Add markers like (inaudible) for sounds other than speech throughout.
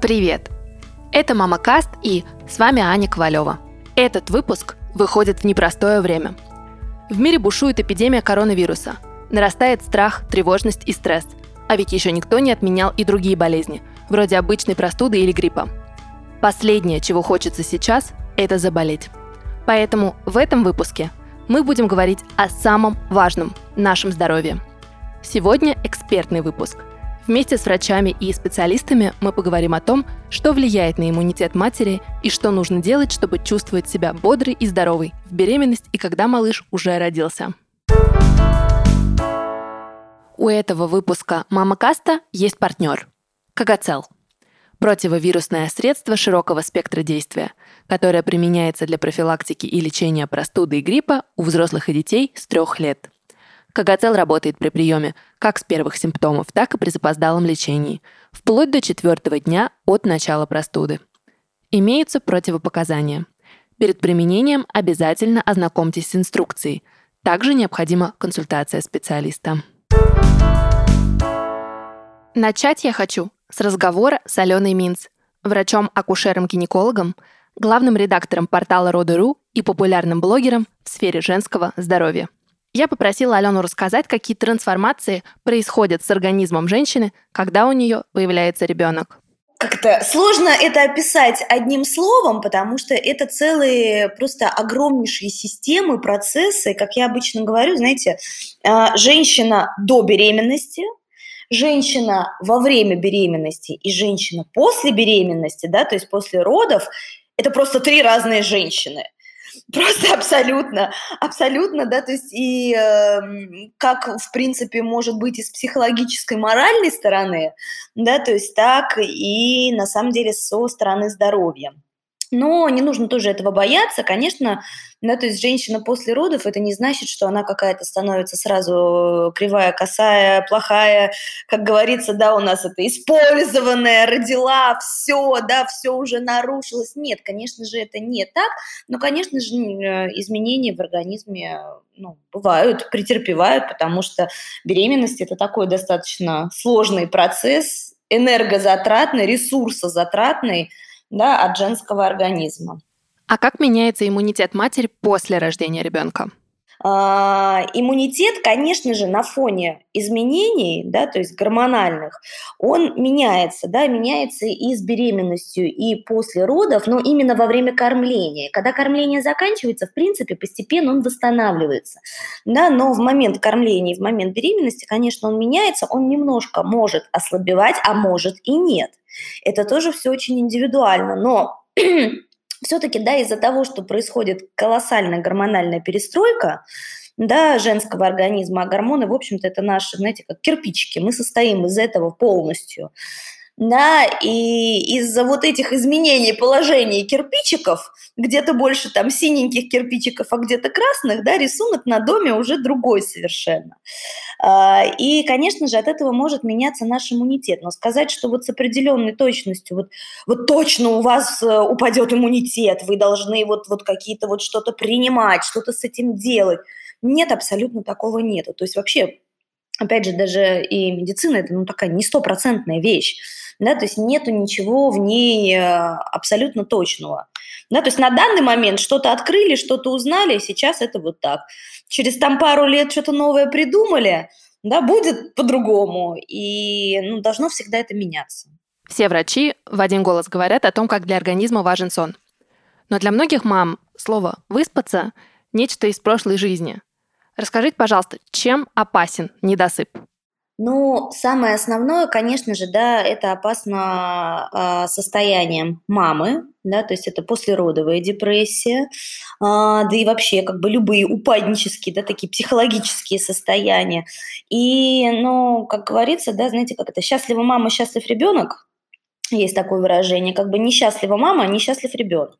Привет! Это Мама Каст и с вами Аня Ковалева. Этот выпуск выходит в непростое время. В мире бушует эпидемия коронавируса. Нарастает страх, тревожность и стресс. А ведь еще никто не отменял и другие болезни, вроде обычной простуды или гриппа. Последнее, чего хочется сейчас, это заболеть. Поэтому в этом выпуске мы будем говорить о самом важном – нашем здоровье. Сегодня экспертный выпуск – Вместе с врачами и специалистами мы поговорим о том, что влияет на иммунитет матери и что нужно делать, чтобы чувствовать себя бодрой и здоровой в беременность и когда малыш уже родился. У этого выпуска «Мама Каста» есть партнер – Кагацел – противовирусное средство широкого спектра действия, которое применяется для профилактики и лечения простуды и гриппа у взрослых и детей с трех лет – Кагацел работает при приеме как с первых симптомов, так и при запоздалом лечении, вплоть до четвертого дня от начала простуды. Имеются противопоказания. Перед применением обязательно ознакомьтесь с инструкцией. Также необходима консультация специалиста. Начать я хочу с разговора с Аленой Минц, врачом-акушером-гинекологом, главным редактором портала Роды.ру и популярным блогером в сфере женского здоровья – я попросила Алену рассказать, какие трансформации происходят с организмом женщины, когда у нее появляется ребенок. Как-то сложно это описать одним словом, потому что это целые просто огромнейшие системы, процессы. Как я обычно говорю, знаете, а, женщина до беременности, женщина во время беременности и женщина после беременности, да, то есть после родов, это просто три разные женщины – Просто абсолютно, абсолютно, да, то есть и э, как, в принципе, может быть и с психологической, моральной стороны, да, то есть так и на самом деле со стороны здоровья. Но не нужно тоже этого бояться. Конечно, да, то есть женщина после родов, это не значит, что она какая-то становится сразу кривая, косая, плохая. Как говорится, да, у нас это использованная, родила, все, да, все уже нарушилось. Нет, конечно же, это не так. Но, конечно же, э, изменения в организме ну, бывают, претерпевают, потому что беременность – это такой достаточно сложный процесс, энергозатратный, ресурсозатратный, да, от женского организма. А как меняется иммунитет матери после рождения ребенка? А, иммунитет, конечно же, на фоне изменений, да, то есть гормональных, он меняется, да, меняется и с беременностью, и после родов, но именно во время кормления. Когда кормление заканчивается, в принципе, постепенно он восстанавливается, да, но в момент кормления, в момент беременности, конечно, он меняется, он немножко может ослабевать, а может и нет. Это тоже все очень индивидуально, но (clears throat) (clears throat) все-таки, да, из-за того, что происходит колоссальная гормональная перестройка, да, женского организма, а гормоны, в общем-то, это наши, знаете, как кирпичики, мы состоим из этого полностью да, и из-за вот этих изменений положения кирпичиков, где-то больше там синеньких кирпичиков, а где-то красных, да, рисунок на доме уже другой совершенно. А, и, конечно же, от этого может меняться наш иммунитет. Но сказать, что вот с определенной точностью, вот, вот точно у вас э, упадет иммунитет, вы должны вот, вот какие-то вот что-то принимать, что-то с этим делать, нет, абсолютно такого нету. То есть вообще, опять же, даже и медицина – это ну, такая не стопроцентная вещь да, то есть нету ничего в ней э, абсолютно точного. Да, то есть на данный момент что-то открыли, что-то узнали, сейчас это вот так. Через там пару лет что-то новое придумали, да, будет по-другому, и ну, должно всегда это меняться. Все врачи в один голос говорят о том, как для организма важен сон. Но для многих мам слово «выспаться» – нечто из прошлой жизни. Расскажите, пожалуйста, чем опасен недосып? Ну, самое основное, конечно же, да, это опасно э, состоянием мамы, да, то есть это послеродовая депрессия, э, да и вообще как бы любые упаднические, да, такие психологические состояния. И, ну, как говорится, да, знаете, как это, счастлива мама, счастлив ребенок, есть такое выражение, как бы несчастлива мама, несчастлив ребенок.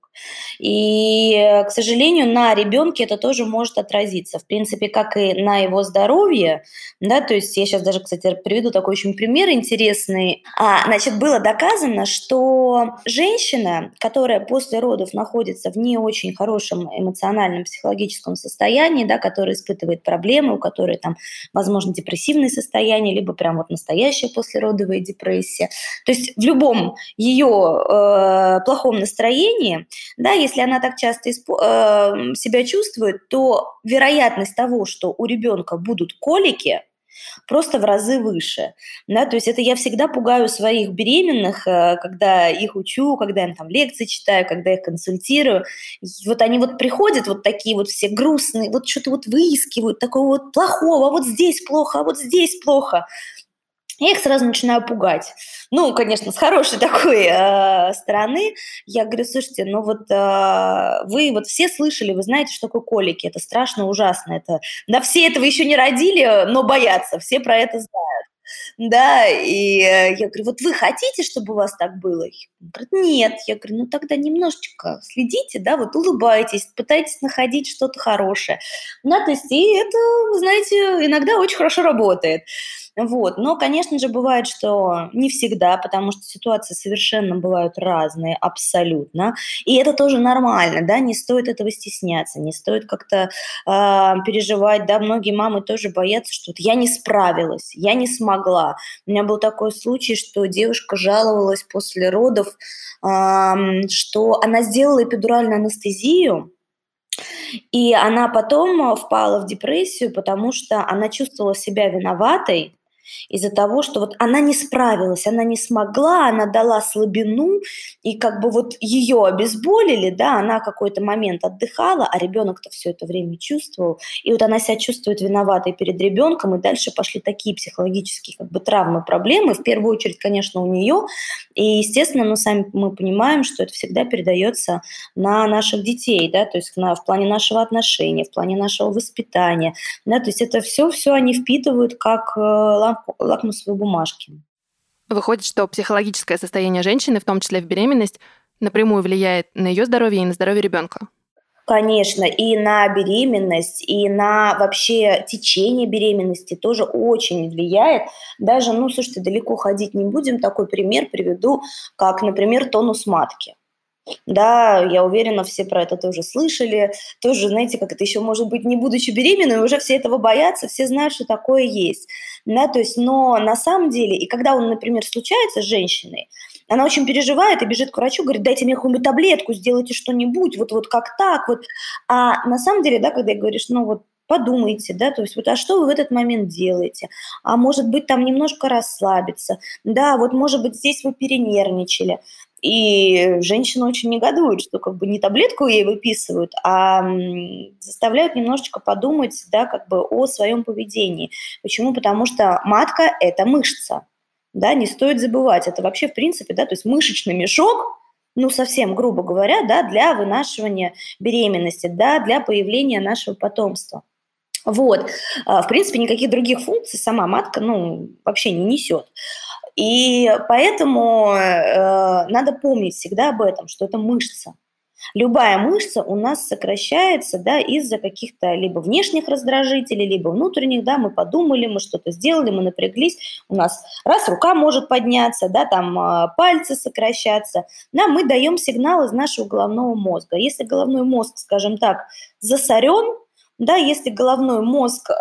И, к сожалению, на ребенке это тоже может отразиться, в принципе, как и на его здоровье, да, то есть я сейчас даже, кстати, приведу такой очень пример интересный. А, значит, было доказано, что женщина, которая после родов находится в не очень хорошем эмоциональном, психологическом состоянии, да, которая испытывает проблемы, у которой там, возможно, депрессивное состояние, либо прям вот настоящая послеродовая депрессия, то есть в любом любом ее э, плохом настроении, да, если она так часто испо- э, себя чувствует, то вероятность того, что у ребенка будут колики, просто в разы выше. Да, то есть это я всегда пугаю своих беременных, э, когда их учу, когда им там лекции читаю, когда их консультирую. Вот они вот приходят вот такие вот все грустные, вот что-то вот выискивают, такого вот плохого, а вот здесь плохо, а вот здесь плохо я их сразу начинаю пугать. Ну, конечно, с хорошей (laughs) такой э, стороны. Я говорю, слушайте, ну вот э, вы вот все слышали, вы знаете, что такое колики. Это страшно, ужасно. Это, да, все этого еще не родили, но боятся. Все про это знают. Да, и э, я говорю, вот вы хотите, чтобы у вас так было? Он говорит, нет. Я говорю, ну тогда немножечко следите, да, вот улыбайтесь, пытайтесь находить что-то хорошее. Да, то есть и это, вы знаете, иногда очень хорошо работает. Вот. Но, конечно же, бывает, что не всегда, потому что ситуации совершенно бывают разные, абсолютно. И это тоже нормально, да, не стоит этого стесняться, не стоит как-то э, переживать, да, многие мамы тоже боятся, что вот я не справилась, я не смогла. У меня был такой случай, что девушка жаловалась после родов, э, что она сделала эпидуральную анестезию, и она потом впала в депрессию, потому что она чувствовала себя виноватой, из-за того, что вот она не справилась, она не смогла, она дала слабину, и как бы вот ее обезболили, да, она какой-то момент отдыхала, а ребенок-то все это время чувствовал, и вот она себя чувствует виноватой перед ребенком, и дальше пошли такие психологические как бы травмы, проблемы, в первую очередь, конечно, у нее, и, естественно, ну, сами мы понимаем, что это всегда передается на наших детей, да, то есть на, в плане нашего отношения, в плане нашего воспитания, да, то есть это все-все они впитывают как э, лакмусовой бумажки. Выходит, что психологическое состояние женщины, в том числе в беременность, напрямую влияет на ее здоровье и на здоровье ребенка. Конечно, и на беременность, и на вообще течение беременности тоже очень влияет. Даже, ну, слушайте, далеко ходить не будем. Такой пример приведу, как, например, тонус матки. Да, я уверена, все про это тоже слышали. Тоже, знаете, как это еще может быть, не будучи беременной, уже все этого боятся, все знают, что такое есть. Да, то есть, но на самом деле, и когда он, например, случается с женщиной, она очень переживает и бежит к врачу, говорит, дайте мне какую-нибудь таблетку, сделайте что-нибудь, вот, вот как так, вот. А на самом деле, да, когда говоришь, ну вот подумайте, да, то есть вот, а что вы в этот момент делаете? А может быть, там немножко расслабиться, да, вот, может быть, здесь вы перенервничали. И женщина очень негодует, что как бы не таблетку ей выписывают, а заставляют немножечко подумать, да, как бы о своем поведении. Почему? Потому что матка – это мышца, да, не стоит забывать. Это вообще, в принципе, да, то есть мышечный мешок, ну, совсем грубо говоря, да, для вынашивания беременности, да, для появления нашего потомства. Вот. А, в принципе, никаких других функций сама матка, ну, вообще не несет. И поэтому э, надо помнить всегда об этом, что это мышца. Любая мышца у нас сокращается да, из-за каких-то либо внешних раздражителей, либо внутренних, да, мы подумали, мы что-то сделали, мы напряглись, у нас раз рука может подняться, да, там э, пальцы сокращаться, да, мы даем сигнал из нашего головного мозга. Если головной мозг, скажем так, засорен, да, если головной мозг э,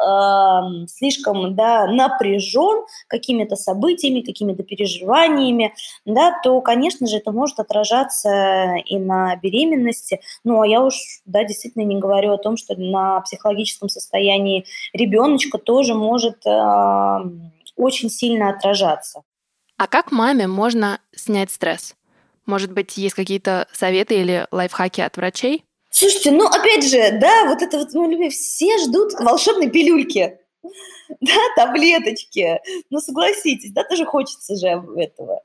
слишком да, напряжен какими-то событиями, какими-то переживаниями, да, то, конечно же, это может отражаться и на беременности. Ну, а я уж, да, действительно не говорю о том, что на психологическом состоянии ребеночка тоже может э, очень сильно отражаться. А как маме можно снять стресс? Может быть, есть какие-то советы или лайфхаки от врачей? Слушайте, ну опять же, да, вот это вот, мы любим, все ждут волшебной пилюльки, (laughs) да, таблеточки. Ну согласитесь, да, тоже хочется же этого.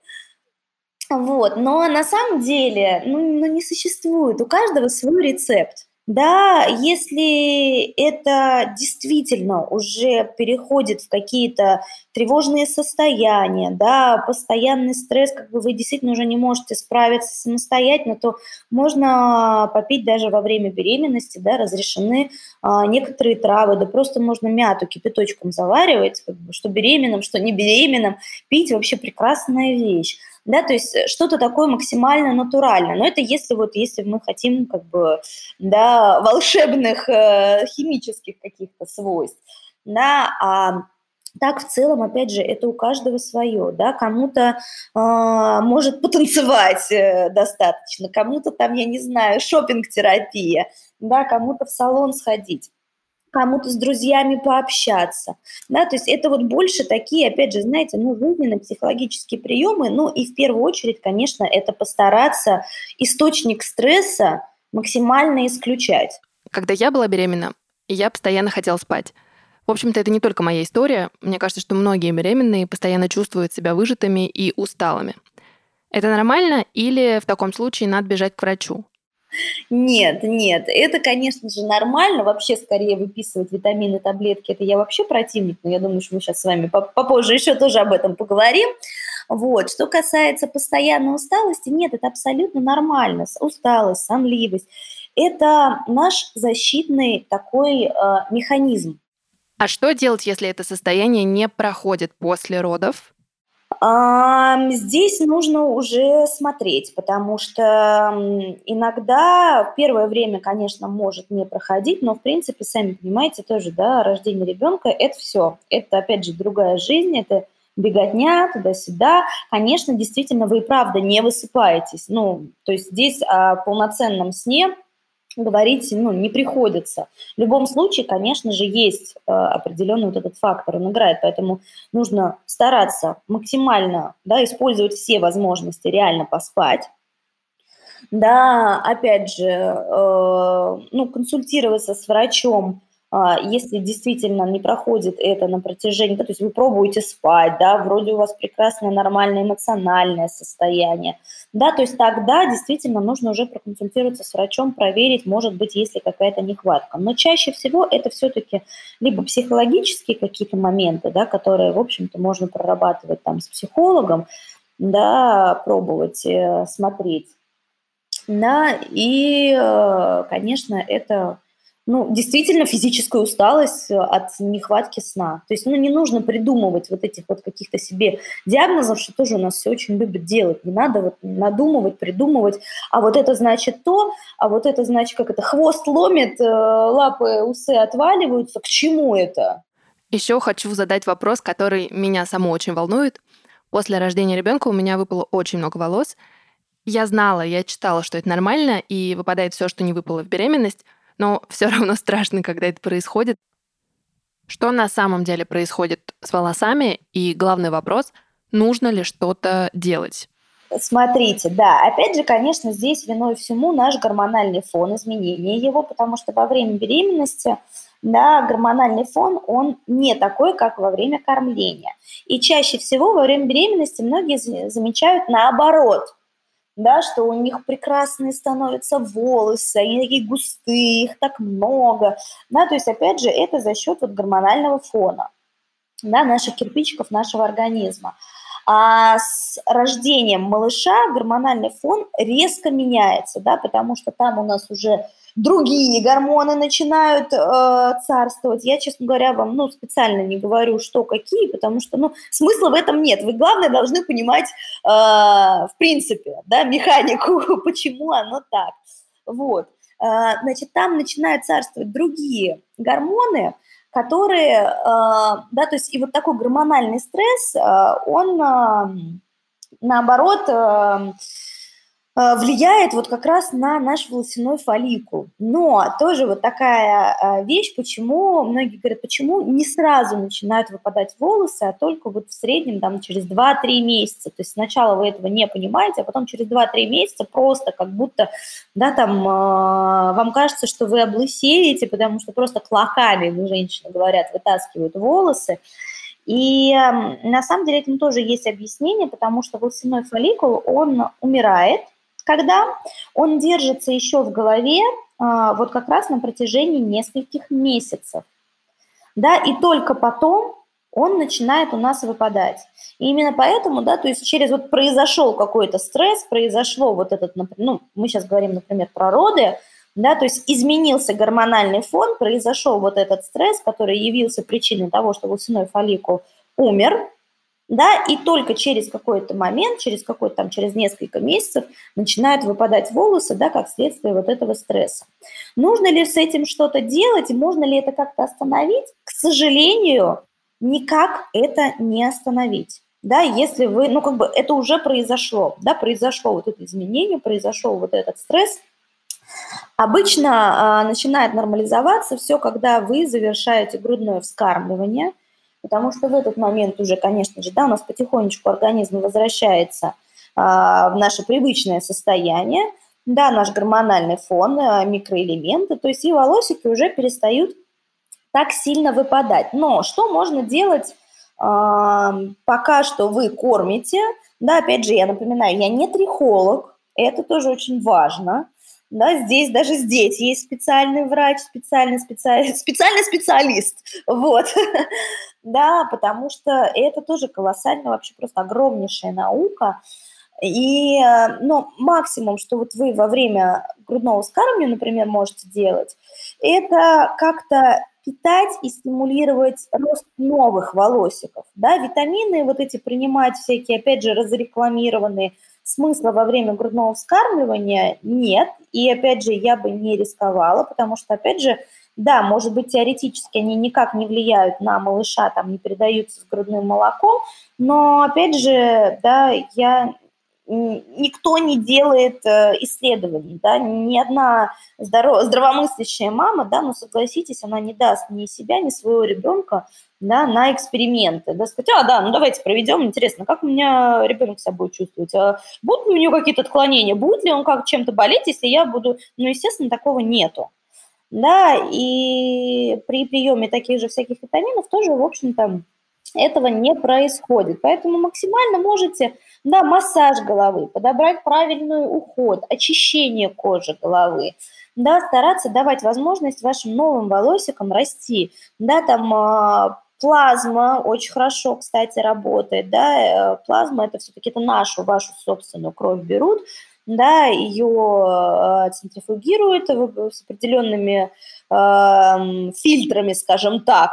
Вот, но на самом деле, ну, ну не существует, у каждого свой рецепт. Да, если это действительно уже переходит в какие-то тревожные состояния, да, постоянный стресс, как бы вы действительно уже не можете справиться самостоятельно, то можно попить даже во время беременности, да, разрешены а, некоторые травы, да просто можно мяту кипяточком заваривать, как бы, что беременным, что не беременным, пить вообще прекрасная вещь да, то есть э, что-то такое максимально натуральное. Но это если вот, если мы хотим как бы, да, волшебных э, химических каких-то свойств, да, а так в целом, опять же, это у каждого свое, да, кому-то э, может потанцевать э, достаточно, кому-то там, я не знаю, шопинг терапия да, кому-то в салон сходить кому-то с друзьями пообщаться, да, то есть это вот больше такие, опять же, знаете, ну, жизненно-психологические приемы, ну, и в первую очередь, конечно, это постараться источник стресса максимально исключать. Когда я была беременна, я постоянно хотела спать. В общем-то, это не только моя история. Мне кажется, что многие беременные постоянно чувствуют себя выжатыми и усталыми. Это нормально или в таком случае надо бежать к врачу? Нет, нет, это, конечно же, нормально. Вообще, скорее выписывать витамины, таблетки, это я вообще противник, но я думаю, что мы сейчас с вами попозже еще тоже об этом поговорим. Вот. Что касается постоянной усталости, нет, это абсолютно нормально. Усталость, сонливость – это наш защитный такой э, механизм. А что делать, если это состояние не проходит после родов? Здесь нужно уже смотреть, потому что иногда первое время, конечно, может не проходить, но в принципе, сами понимаете, тоже, да, рождение ребенка – это все. Это, опять же, другая жизнь, это беготня туда-сюда. Конечно, действительно, вы и правда не высыпаетесь. Ну, то есть здесь о полноценном сне говорить ну, не приходится. В любом случае, конечно же, есть э, определенный вот этот фактор, он играет, поэтому нужно стараться максимально да, использовать все возможности реально поспать. Да, опять же, э, ну, консультироваться с врачом, если действительно не проходит это на протяжении, да, то есть вы пробуете спать, да, вроде у вас прекрасное нормальное эмоциональное состояние, да, то есть тогда действительно нужно уже проконсультироваться с врачом, проверить, может быть, есть ли какая-то нехватка. Но чаще всего это все-таки либо психологические какие-то моменты, да, которые, в общем-то, можно прорабатывать там с психологом, да, пробовать э, смотреть, да, и, э, конечно, это ну, действительно физическая усталость э, от нехватки сна. То есть, ну, не нужно придумывать вот этих вот каких-то себе диагнозов, что тоже у нас все очень любят делать. Не надо вот надумывать, придумывать, а вот это значит то, а вот это значит, как это, хвост ломит, э, лапы, усы отваливаются. К чему это? Еще хочу задать вопрос, который меня саму очень волнует. После рождения ребенка у меня выпало очень много волос. Я знала, я читала, что это нормально, и выпадает все, что не выпало в беременность но все (laughs) равно страшно, когда это происходит. Что на самом деле происходит с волосами? И главный вопрос, нужно ли что-то делать? Смотрите, да, опять же, конечно, здесь виной всему наш гормональный фон, изменение его, потому что во время беременности да, гормональный фон, он не такой, как во время кормления. И чаще всего во время беременности многие замечают наоборот – да, что у них прекрасные становятся волосы, они такие густые, их так много, да, то есть, опять же, это за счет вот гормонального фона, да, наших кирпичиков нашего организма. А с рождением малыша гормональный фон резко меняется, да, потому что там у нас уже другие гормоны начинают э, царствовать. Я, честно говоря, вам ну, специально не говорю, что какие, потому что ну, смысла в этом нет. Вы, главное, должны понимать, э, в принципе, да, механику, (laughs) почему оно так. Вот. Э, значит, там начинают царствовать другие гормоны, которые, э, да, то есть и вот такой гормональный стресс, э, он, э, наоборот, э, влияет вот как раз на наш волосяной фолликул. Но тоже вот такая э, вещь, почему, многие говорят, почему не сразу начинают выпадать волосы, а только вот в среднем там через 2-3 месяца. То есть сначала вы этого не понимаете, а потом через 2-3 месяца просто как будто, да, там, э, вам кажется, что вы облысеете, потому что просто клоками, ну, женщины говорят, вытаскивают волосы. И э, на самом деле этому тоже есть объяснение, потому что волосяной фолликул, он умирает, когда он держится еще в голове а, вот как раз на протяжении нескольких месяцев. Да, и только потом он начинает у нас выпадать. И именно поэтому, да, то есть через вот произошел какой-то стресс, произошло вот этот, ну, мы сейчас говорим, например, про роды, да, то есть изменился гормональный фон, произошел вот этот стресс, который явился причиной того, что волосяной фолликул умер, да, и только через какой-то момент, через какой-то там, через несколько месяцев начинают выпадать волосы, да, как следствие вот этого стресса. Нужно ли с этим что-то делать, можно ли это как-то остановить? К сожалению, никак это не остановить. Да, если вы, ну, как бы это уже произошло, да, произошло вот это изменение, произошел вот этот стресс. Обычно а, начинает нормализоваться все, когда вы завершаете грудное вскармливание, потому что в этот момент уже, конечно же, да, у нас потихонечку организм возвращается а, в наше привычное состояние, да, наш гормональный фон, а, микроэлементы, то есть и волосики уже перестают так сильно выпадать. Но что можно делать пока что вы кормите, да, опять же, я напоминаю, я не трихолог, это тоже очень важно, да, здесь даже здесь есть специальный врач, специальный, специалист, (laughs) специальный специалист, вот, (laughs) да, потому что это тоже колоссально, вообще просто огромнейшая наука, и, ну, максимум, что вот вы во время грудного вскармливания, например, можете делать, это как-то питать и стимулировать рост новых волосиков. Да? Витамины вот эти принимать всякие, опять же, разрекламированные, смысла во время грудного вскармливания нет. И опять же, я бы не рисковала, потому что, опять же, да, может быть, теоретически они никак не влияют на малыша, там не передаются с грудным молоком, но, опять же, да, я никто не делает э, исследований, да, ни одна здоров, здравомыслящая мама, да, ну согласитесь, она не даст ни себя, ни своего ребенка, да, на эксперименты, да, сказать, а, да, ну давайте проведем, интересно, как у меня ребенок себя будет чувствовать, а будут ли у него какие-то отклонения, будет ли он как чем-то болеть, если я буду, ну, естественно, такого нету, да, и при приеме таких же всяких витаминов тоже, в общем-то, этого не происходит. Поэтому максимально можете, да, массаж головы, подобрать правильный уход, очищение кожи головы, да, стараться давать возможность вашим новым волосикам расти, да, там а, плазма очень хорошо, кстати, работает, да, э, плазма это все-таки это нашу, вашу собственную кровь берут, да, ее э, центрифугируют с определенными э, фильтрами, скажем так,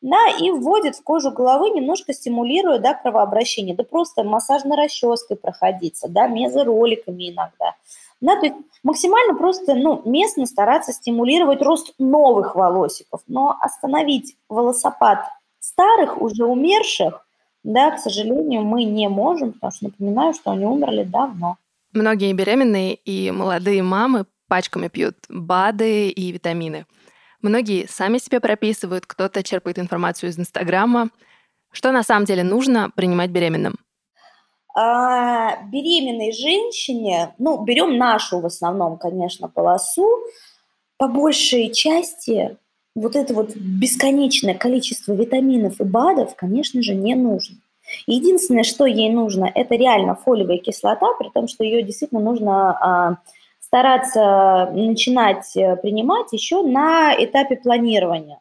да, и вводит в кожу головы, немножко стимулируя, да, кровообращение, да просто массажной расческой проходиться, да, мезороликами иногда. Да, то есть максимально просто, ну, местно стараться стимулировать рост новых волосиков, но остановить волосопад старых, уже умерших, да, к сожалению, мы не можем, потому что напоминаю, что они умерли давно. Многие беременные и молодые мамы пачками пьют БАДы и витамины – Многие сами себе прописывают, кто-то черпает информацию из Инстаграма. Что на самом деле нужно принимать беременным? А, беременной женщине, ну, берем нашу в основном, конечно, полосу, по большей части вот это вот бесконечное количество витаминов и БАДов, конечно же, не нужно. Единственное, что ей нужно, это реально фолиевая кислота, при том, что ее действительно нужно а, стараться начинать э, принимать еще на этапе планирования,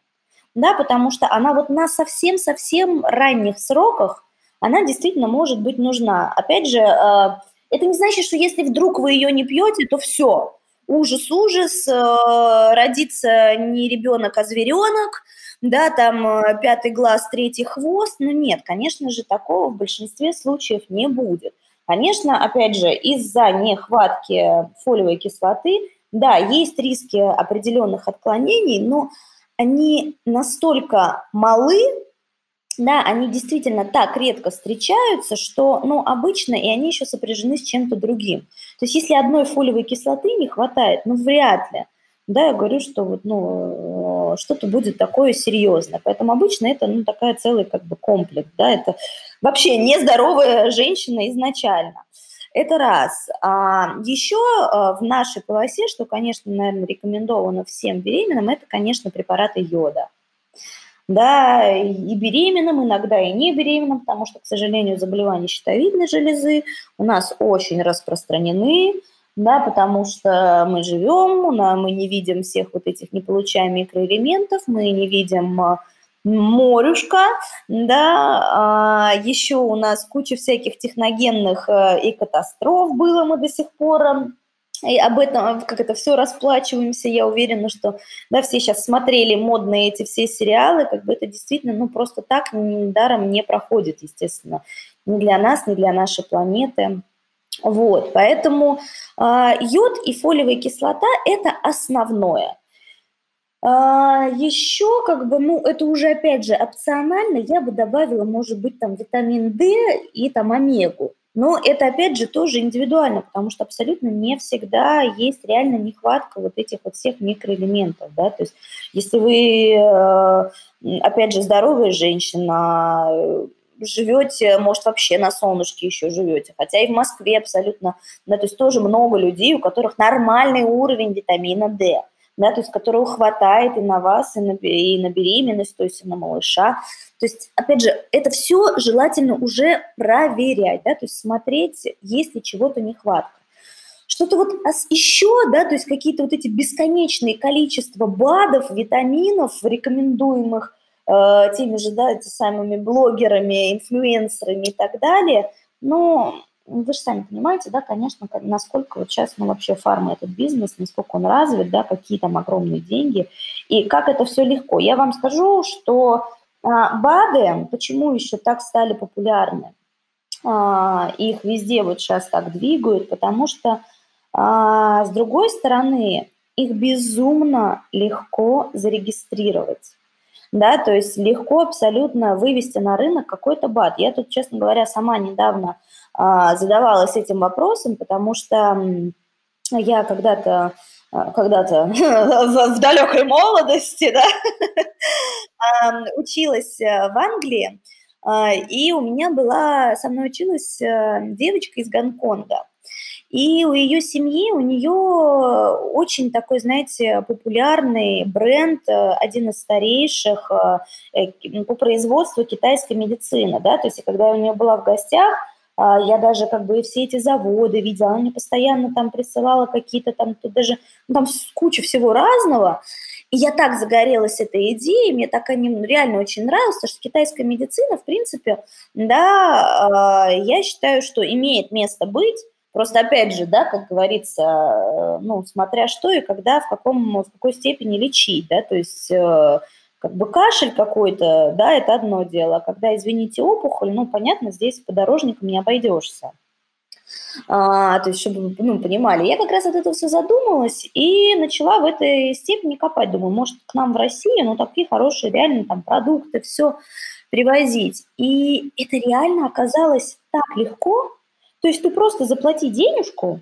да, потому что она вот на совсем-совсем ранних сроках, она действительно может быть нужна. Опять же, э, это не значит, что если вдруг вы ее не пьете, то все, ужас-ужас, э, родится не ребенок, а зверенок, да, там пятый глаз, третий хвост, но нет, конечно же, такого в большинстве случаев не будет. Конечно, опять же, из-за нехватки фолиевой кислоты, да, есть риски определенных отклонений, но они настолько малы, да, они действительно так редко встречаются, что, ну, обычно, и они еще сопряжены с чем-то другим. То есть если одной фолиевой кислоты не хватает, ну, вряд ли, да, я говорю, что вот, ну, что-то будет такое серьезное. Поэтому обычно это, ну, такая целый как бы комплекс, да, это вообще нездоровая женщина изначально. Это раз. А еще а, в нашей полосе, что, конечно, наверное, рекомендовано всем беременным, это, конечно, препараты йода. Да, и беременным, иногда и не беременным, потому что, к сожалению, заболевания щитовидной железы у нас очень распространены, да, потому что мы живем, мы не видим всех вот этих, не получаем микроэлементов, мы не видим а, морюшка, да, а, еще у нас куча всяких техногенных э, и катастроф было, мы до сих пор и об этом, как это все расплачиваемся, я уверена, что да, все сейчас смотрели модные эти все сериалы, как бы это действительно, ну, просто так даром не проходит, естественно, ни для нас, ни для нашей планеты. Вот, поэтому э, йод и фолиевая кислота – это основное. А, еще как бы, ну, это уже опять же опционально, я бы добавила, может быть, там витамин D и там омегу. Но это, опять же, тоже индивидуально, потому что абсолютно не всегда есть реально нехватка вот этих вот всех микроэлементов, да, то есть если вы, э, опять же, здоровая женщина, живете, может, вообще на солнышке еще живете, хотя и в Москве абсолютно, да, то есть тоже много людей, у которых нормальный уровень витамина D – да, то есть которого хватает и на вас, и на, и на беременность, то есть и на малыша. То есть, опять же, это все желательно уже проверять, да, то есть смотреть, есть ли чего-то нехватка. Что-то вот еще, да, то есть какие-то вот эти бесконечные количества БАДов, витаминов, рекомендуемых э, теми же, да, самыми блогерами, инфлюенсерами и так далее, ну, вы же сами понимаете, да, конечно, насколько вот сейчас, ну, вообще фарма этот бизнес, насколько он развит, да, какие там огромные деньги, и как это все легко. Я вам скажу, что а, БАДы, почему еще так стали популярны, а, их везде вот сейчас так двигают, потому что, а, с другой стороны, их безумно легко зарегистрировать да, то есть легко абсолютно вывести на рынок какой-то БАД. Я тут, честно говоря, сама недавно а, задавалась этим вопросом, потому что я когда-то а, когда-то (laughs) в, далекой молодости, да, (laughs) училась э, в Англии, а, и у меня была, со мной училась э, девочка из Гонконга. И у ее семьи, у нее очень такой, знаете, популярный бренд, э, один из старейших по производству китайской медицины, да, то есть когда я у нее была в гостях, а, я даже как бы все эти заводы видела, она мне постоянно там присылала какие-то там, тут даже, ну, там кучу всего разного. И я так загорелась этой идеей, мне так они реально очень нравилось, что китайская медицина, в принципе, да, а, я считаю, что имеет место быть, Просто опять же, да, как говорится, э, ну, смотря что и когда, в, каком, в какой степени лечить, да, то есть э, как бы кашель какой-то, да, это одно дело. Когда, извините, опухоль, ну, понятно, здесь подорожником не обойдешься. А, то есть, чтобы ну, понимали. Я как раз от этого все задумалась и начала в этой степени копать. Думаю, может, к нам в Россию, ну, такие хорошие реально там продукты, все привозить. И это реально оказалось так легко. То есть ты просто заплати денежку,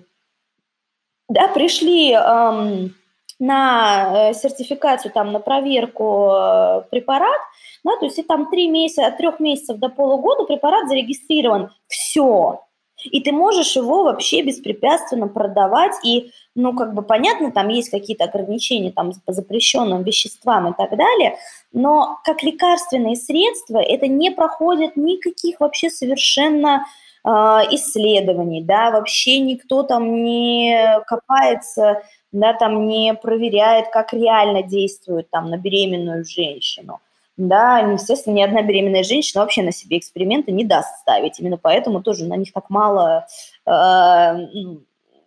да, пришли... Эм, на э, сертификацию, там, на проверку э, препарат, да, то есть и там три месяца, от трех месяцев до полугода препарат зарегистрирован. Все. И ты можешь его вообще беспрепятственно продавать. И, ну, как бы понятно, там есть какие-то ограничения там, по запрещенным веществам и так далее, но как лекарственные средства это не проходит никаких вообще совершенно исследований, да, вообще никто там не копается да, там не проверяет, как реально действует там на беременную женщину. Да, естественно, ни одна беременная женщина вообще на себе эксперименты не даст ставить. Именно поэтому тоже на них так мало э,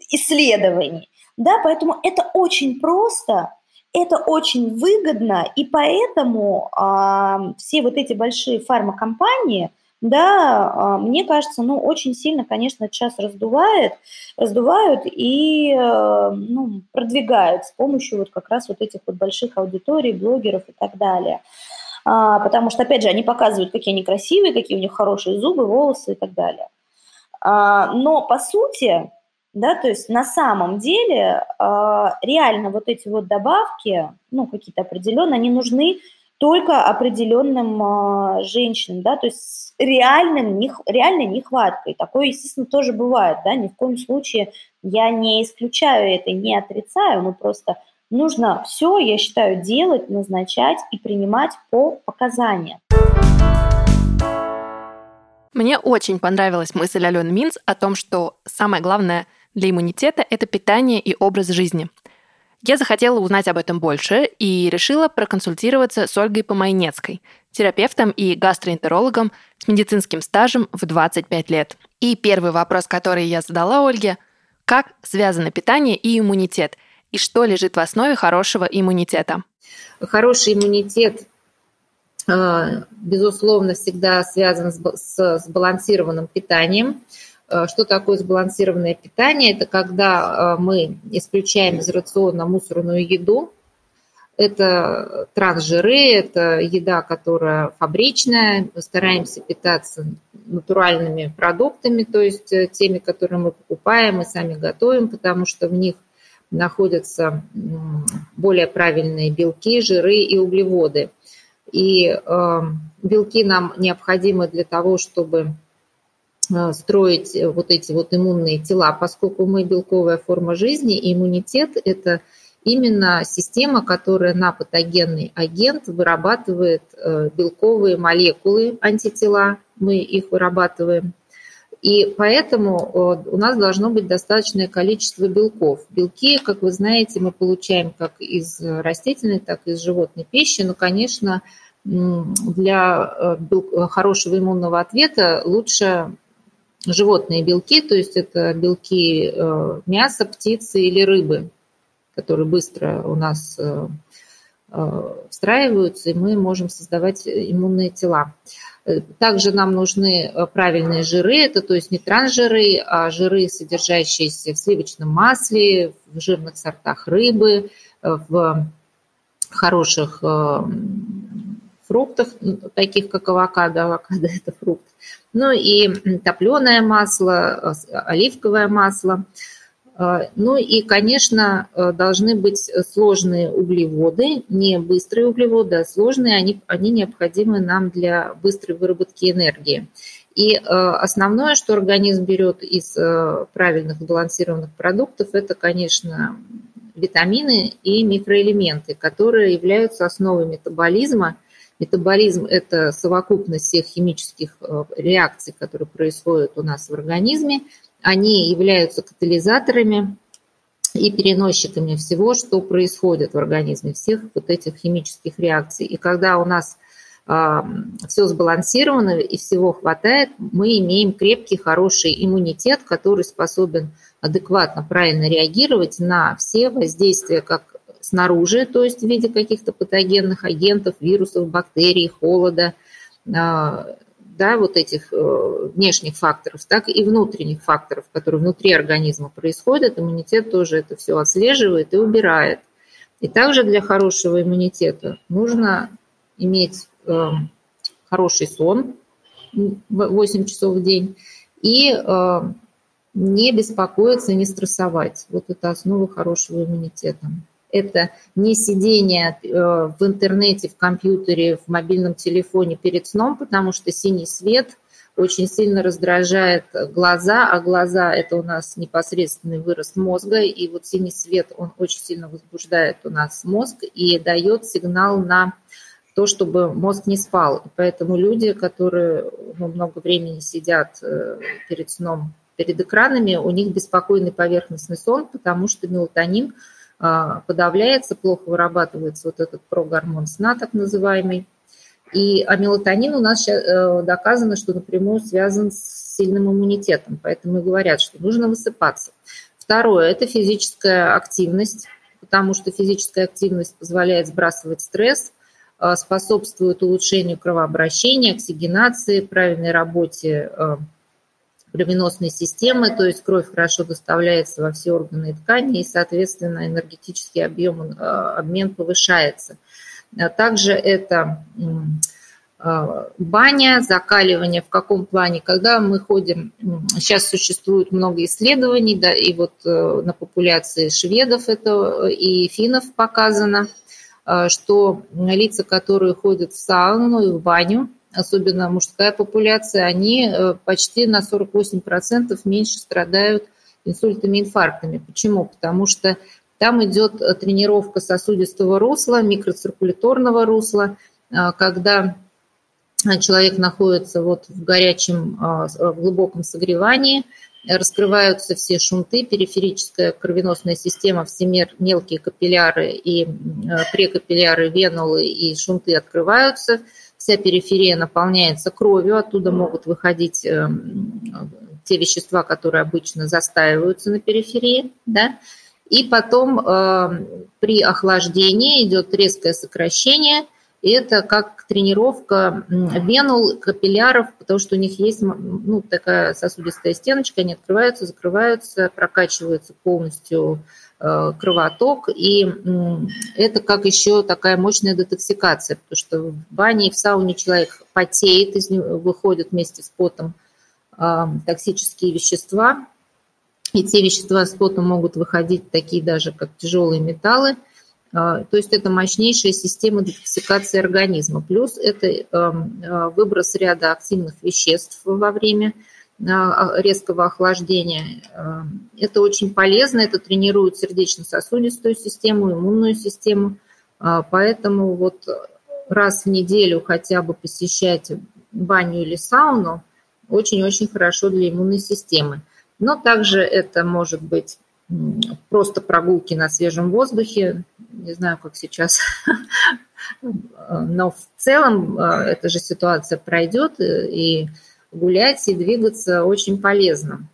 исследований. Да, поэтому это очень просто, это очень выгодно, и поэтому э, все вот эти большие фармакомпании, да, а, мне кажется, ну, очень сильно, конечно, сейчас раздувает, раздувают и э, ну, продвигают с помощью вот как раз вот этих вот больших аудиторий, блогеров и так далее. А, потому что, опять же, они показывают, какие они красивые, какие у них хорошие зубы, волосы и так далее. А, но, по сути, да, то есть на самом деле реально вот эти вот добавки, ну, какие-то определенные, они нужны только определенным э, женщинам, да, то есть реальным, не, реальной нехваткой. Такое, естественно, тоже бывает, да, ни в коем случае я не исключаю это, не отрицаю, но просто нужно все, я считаю, делать, назначать и принимать по показаниям. Мне очень понравилась мысль Алены Минц о том, что самое главное для иммунитета – это питание и образ жизни – я захотела узнать об этом больше и решила проконсультироваться с Ольгой Помайнецкой, терапевтом и гастроэнтерологом с медицинским стажем в 25 лет. И первый вопрос, который я задала Ольге – как связаны питание и иммунитет, и что лежит в основе хорошего иммунитета? Хороший иммунитет э, безусловно, всегда связан с сбалансированным питанием. Э, что такое сбалансированное питание? Это когда э, мы исключаем из рациона мусорную еду Это трансжиры, это еда, которая фабричная. Мы стараемся питаться натуральными продуктами, то есть э, теми, которые мы покупаем и сами готовим, потому что в них находятся более правильные белки, жиры и углеводы. И белки нам необходимы для того, чтобы строить вот эти вот иммунные тела, поскольку мы белковая форма жизни, и иммунитет – это именно система, которая на патогенный агент вырабатывает э, белковые молекулы, антитела, мы их вырабатываем. И поэтому у нас должно быть достаточное количество белков. Белки, как вы знаете, мы получаем как из растительной, так и из животной пищи. Но, конечно, для э, хорошего иммунного ответа лучше животные белки, то есть это белки э, мяса, птицы или рыбы, которые быстро у нас э, встраиваются, и мы можем создавать иммунные тела. Также нам нужны э, правильные жиры, это то есть не трансжиры, а жиры, содержащиеся в сливочном масле, в жирных сортах рыбы, э, в хороших э, фруктах, таких как авокадо, авокадо – это фрукт, ну и топленое масло, оливковое масло – а, ну и, конечно, э, должны быть сложные углеводы, не быстрые углеводы, а сложные, они, они необходимы нам для быстрой выработки энергии. И э, основное, что организм берет из э, правильных сбалансированных продуктов, это, конечно, витамины и микроэлементы, которые являются основой метаболизма. Метаболизм – это совокупность всех химических реакций, которые происходят у нас в организме – они являются катализаторами и переносчиками всего, что происходит в организме, всех вот этих химических реакций. И когда у нас э, все сбалансировано и всего хватает, мы имеем крепкий, хороший иммунитет, который способен адекватно, правильно реагировать на все воздействия, как снаружи, то есть в виде каких-то патогенных агентов, вирусов, бактерий, холода, а, да, вот этих э, внешних факторов, так и внутренних факторов, которые внутри организма происходят. Иммунитет тоже это все отслеживает и убирает. И также для хорошего иммунитета нужно иметь э, хороший сон 8 часов в день и э, не беспокоиться, не стрессовать. Вот это основа хорошего иммунитета это не сидение э, в интернете, в компьютере, в мобильном телефоне перед сном, потому что синий свет очень сильно раздражает глаза, а глаза – это у нас непосредственный вырост мозга, и вот синий свет, он очень сильно возбуждает у нас мозг и дает сигнал на то, чтобы мозг не спал. И поэтому люди, которые ну, много времени сидят э, перед сном, перед экранами, у них беспокойный поверхностный сон, потому что мелатонин – подавляется, плохо вырабатывается вот этот прогормон сна, так называемый. И а мелатонин у нас э, доказано, что напрямую связан с сильным иммунитетом, поэтому и говорят, что нужно высыпаться. Второе – это физическая активность, потому что физическая активность позволяет сбрасывать стресс, а, способствует улучшению кровообращения, оксигенации, правильной работе э, кровеносной системы, то есть кровь хорошо доставляется во все органы и ткани, и, соответственно, энергетический объем, э, обмен повышается. А также это э, баня, закаливание в каком плане, когда мы ходим, сейчас существует много исследований, да, и вот э, на популяции шведов это и финнов показано, что лица, которые ходят в сауну и в баню, особенно мужская популяция, они э, почти на 48% меньше страдают инсультами, инфарктами. Почему? Потому что там идет э, тренировка сосудистого русла, микроциркуляторного русла, э, когда человек находится вот в горячем, в глубоком согревании, раскрываются все шунты, периферическая кровеносная система, все мелкие капилляры и прекапилляры, венулы и шунты открываются – вся периферия наполняется кровью, оттуда могут выходить эм, те вещества, которые обычно застаиваются на периферии, да, и потом э, при охлаждении идет резкое сокращение, и это как тренировка венул, капилляров, потому что у них есть ну, такая сосудистая стеночка, они открываются, закрываются, прокачиваются полностью кровоток, и это как еще такая мощная детоксикация, потому что в бане и в сауне человек потеет, из него выходят вместе с потом токсические вещества, и те вещества с потом могут выходить такие даже, как тяжелые металлы. А, то есть это мощнейшая система детоксикации организма. Плюс это эм, э, выброс ряда активных веществ во время а, резкого охлаждения. Э, это очень полезно, это тренирует сердечно-сосудистую систему, иммунную систему. А, поэтому вот раз в неделю хотя бы посещать баню или сауну очень-очень хорошо для иммунной системы. Но также это может быть просто прогулки на свежем воздухе. Не знаю, как сейчас, (laughs) но в целом э, эта же ситуация пройдет, и гулять и двигаться очень полезно.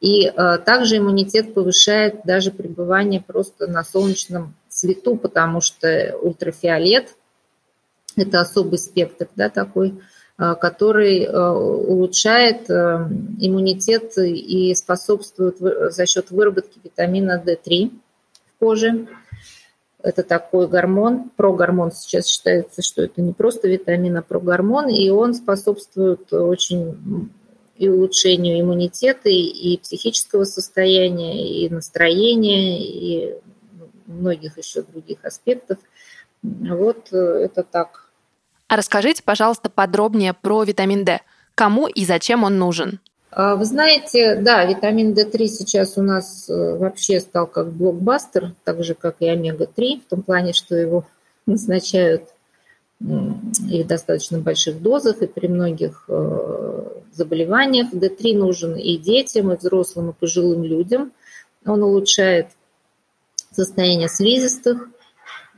И э, также иммунитет повышает даже пребывание просто на солнечном свету, потому что ультрафиолет – это особый спектр, да, такой – Э, который э, улучшает иммунитет и способствует за счет выработки витамина D3 в коже. Это такой гормон, прогормон сейчас считается, что это не просто витамин, а прогормон, и он способствует очень и улучшению иммунитета, и психического состояния, и настроения, и многих еще других аспектов. Вот это так а расскажите, пожалуйста, подробнее про витамин D. Кому и зачем он нужен? А, вы знаете, да, витамин D3 сейчас у нас э, вообще стал как блокбастер, так же, как и омега-3, в том плане, что его (laughs) назначают и в достаточно больших дозах, и при многих э, заболеваниях. D3 нужен и детям, и взрослым, и пожилым людям. Он улучшает состояние слизистых,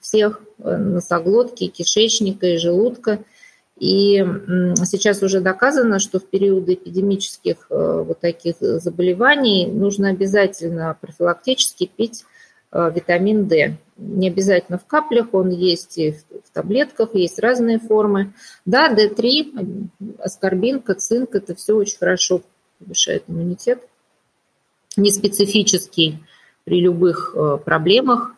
всех э, носоглотки, кишечника и желудка. И сейчас уже доказано, что в периоды эпидемических э, вот таких заболеваний нужно обязательно профилактически пить э, витамин D. Не обязательно в каплях, он есть и в таблетках, есть разные формы. Да, D3, аскорбинка, цинк, это все очень хорошо повышает иммунитет. Не специфический при любых проблемах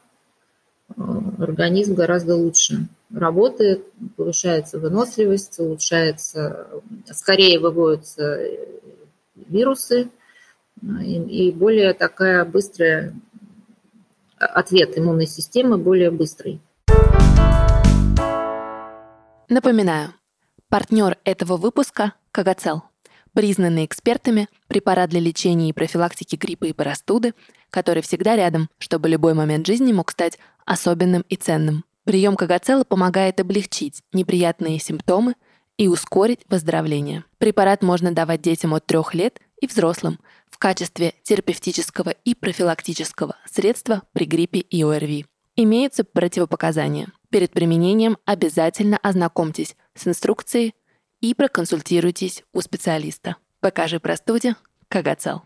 Э, организм гораздо лучше работает, повышается выносливость, улучшается, скорее выводятся вирусы, и более такая быстрая ответ иммунной системы более быстрый. Напоминаю, партнер этого выпуска – Кагацел. Признанный экспертами препарат для лечения и профилактики гриппа и простуды, который всегда рядом, чтобы любой момент жизни мог стать особенным и ценным. Прием Кагацела помогает облегчить неприятные симптомы и ускорить выздоровление. Препарат можно давать детям от 3 лет и взрослым в качестве терапевтического и профилактического средства при гриппе и ОРВИ. Имеются противопоказания. Перед применением обязательно ознакомьтесь с инструкцией и проконсультируйтесь у специалиста. Покажи простуде Кагацел.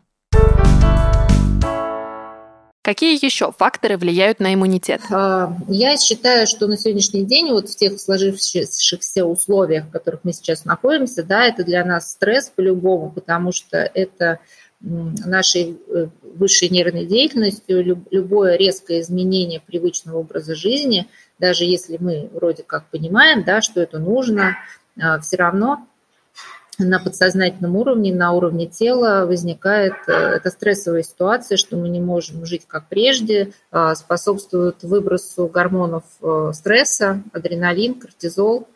Какие еще факторы влияют на иммунитет? А, я считаю, что на сегодняшний день вот в тех сложившихся условиях, в которых мы сейчас находимся, да, это для нас стресс по-любому, потому что это нашей э, высшей нервной деятельностью, любое резкое изменение привычного образа жизни, даже если мы вроде как понимаем, да, что это нужно, а, все равно на подсознательном уровне, на уровне тела возникает э, эта стрессовая ситуация, что мы не можем жить как прежде, а, способствует выбросу гормонов э, стресса, адреналин, кортизол.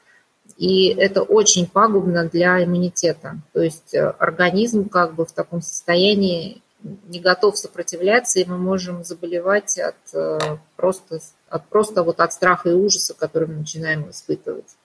И это очень пагубно для иммунитета. То есть э, организм как бы в таком состоянии не готов сопротивляться, и мы можем заболевать от просто, от просто вот от страха и ужаса, который мы начинаем испытывать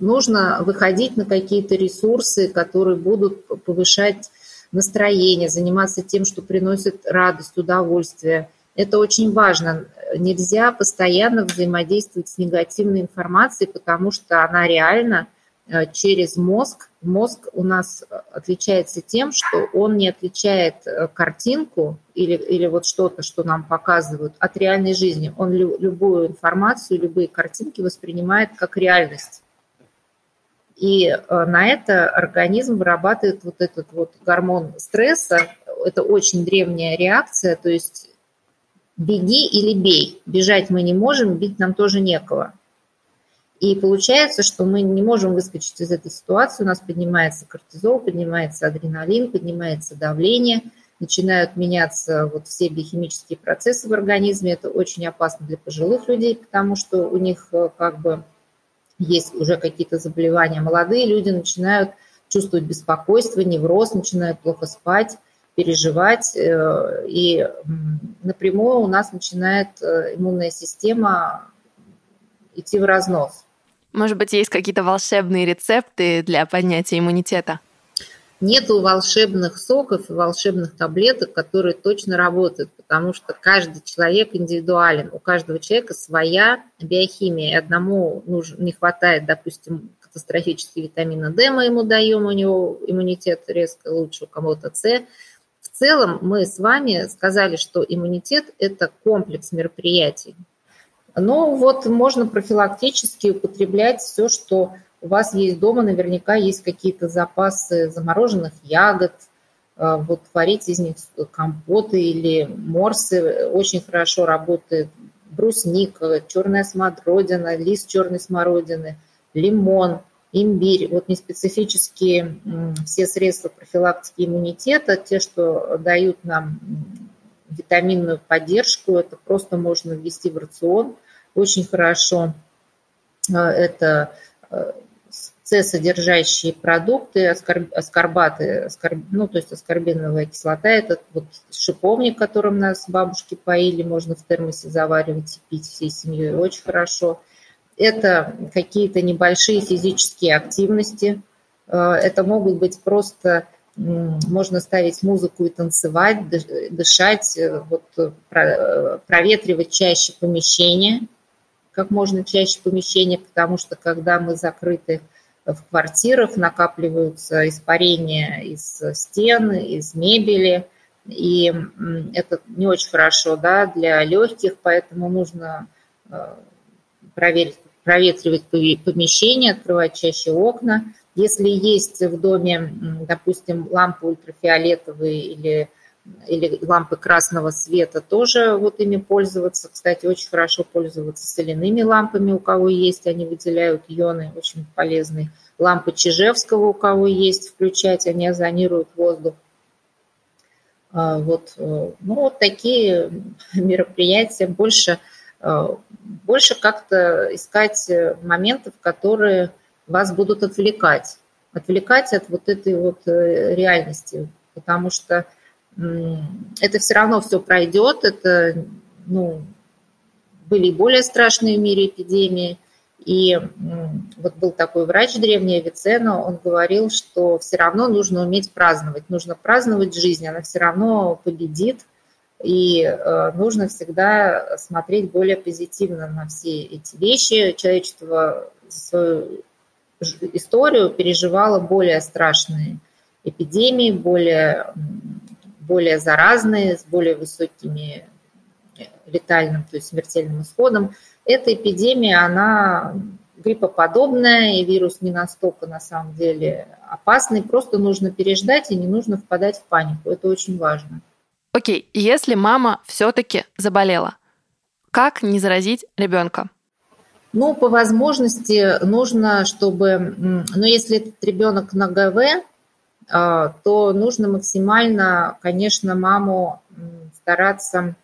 нужно выходить на какие-то ресурсы, которые будут повышать настроение, заниматься тем, что приносит радость, удовольствие. Это очень важно. Нельзя постоянно взаимодействовать с негативной информацией, потому что она реально э, через мозг. Мозг у нас отличается тем, что он не отличает э, картинку или, или вот что-то, что нам показывают, от реальной жизни. Он любую информацию, любые картинки воспринимает как реальность. И э, на это организм вырабатывает вот этот вот гормон стресса. Это очень древняя реакция, то есть беги или бей. Бежать мы не можем, бить нам тоже некого. И получается, что мы не можем выскочить из этой ситуации, у нас поднимается кортизол, поднимается адреналин, поднимается давление, начинают меняться вот все биохимические процессы в организме. Это очень опасно для пожилых людей, потому что у них э, как бы есть уже какие-то заболевания. Молодые люди начинают чувствовать беспокойство, невроз, начинают плохо спать, переживать, э, и напрямую у нас начинает э, иммунная система идти в разнос. Может быть, есть какие-то волшебные рецепты для поднятия иммунитета? Нету волшебных соков и волшебных таблеток, которые точно работают, потому что каждый человек индивидуален, у каждого человека своя биохимия. И одному нужно, не хватает, допустим, катастрофически витамина D мы ему даем, у него иммунитет резко лучше, у кого-то С. В целом мы с вами сказали, что иммунитет – это комплекс мероприятий. Но вот можно профилактически употреблять все, что у вас есть дома, наверняка есть какие-то запасы замороженных ягод, э, вот варить из них компоты или морсы очень хорошо работает. Брусника, черная смородина, лист черной смородины, лимон, имбирь. Вот неспецифические все средства профилактики иммунитета, те, что дают нам витаминную поддержку, это просто можно ввести в рацион – очень хорошо э, это э, С-содержащие продукты, аскорбаты, аскорб... ну, то есть аскорбиновая кислота, это вот шиповник, которым нас бабушки поили, можно в термосе заваривать и пить всей семьей, очень хорошо. Это какие-то небольшие физические активности, э, это могут быть просто можно ставить музыку и танцевать, дышать, вот, проветривать чаще помещение – как можно чаще помещение, потому что когда мы закрыты в квартирах, накапливаются испарения из стен, из мебели, и это не очень хорошо да, для легких, поэтому нужно э, проверить, проветривать помещение, открывать чаще окна. Если есть в доме, допустим, лампы ультрафиолетовые или или лампы красного света тоже вот ими пользоваться. Кстати, очень хорошо пользоваться соляными лампами, у кого есть, они выделяют ионы, очень полезные. Лампы Чижевского, у кого есть, включать, они озонируют воздух. А, вот, э, ну, вот такие (laughs) мероприятия. Больше, э, больше как-то искать моментов, которые вас будут отвлекать. Отвлекать от вот этой вот э, реальности. Потому что это все равно все пройдет, это, ну, были более страшные в мире эпидемии, и вот был такой врач древний Авиценна, он говорил, что все равно нужно уметь праздновать, нужно праздновать жизнь, она все равно победит, и э, нужно всегда смотреть более позитивно на все эти вещи. Человечество свою историю переживало более страшные эпидемии, более более заразные, с более высокими э, летальным, то есть смертельным исходом. Эта эпидемия, она гриппоподобная, и вирус не настолько на самом деле опасный. Просто нужно переждать и не нужно впадать в панику. Это очень важно. Окей, okay. если мама все-таки заболела, как не заразить ребенка? Ну, по возможности нужно, чтобы, ну, если этот ребенок на ГВ, то нужно максимально, конечно, маму стараться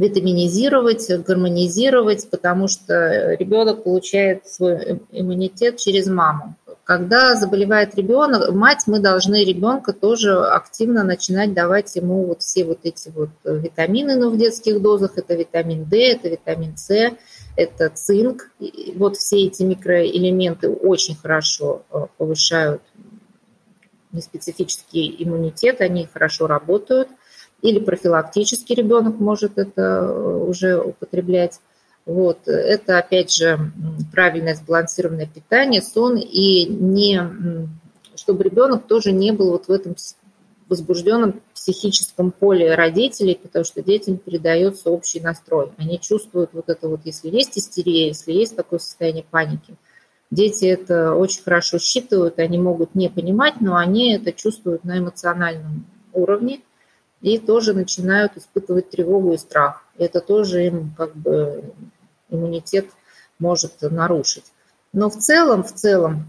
витаминизировать, гармонизировать, потому что ребенок получает свой иммунитет через маму. Когда заболевает ребенок, мать, мы должны ребенка тоже активно начинать давать ему вот все вот эти вот витамины, но в детских дозах это витамин D, это витамин С, это цинк. И вот все эти микроэлементы очень хорошо э, повышают неспецифический иммунитет, они хорошо работают. Или профилактический ребенок может это э, уже употреблять. Вот. Это, опять же, правильное сбалансированное питание, сон, и не, чтобы ребенок тоже не был вот в этом возбужденном психическом поле родителей, потому что детям передается общий настрой. Они чувствуют вот это вот, если есть истерия, если есть такое состояние паники – Дети это очень хорошо считывают, они могут не понимать, но они это чувствуют на эмоциональном уровне. и тоже начинают испытывать тревогу и страх. Это тоже им как бы иммунитет может нарушить. Но в целом, в целом,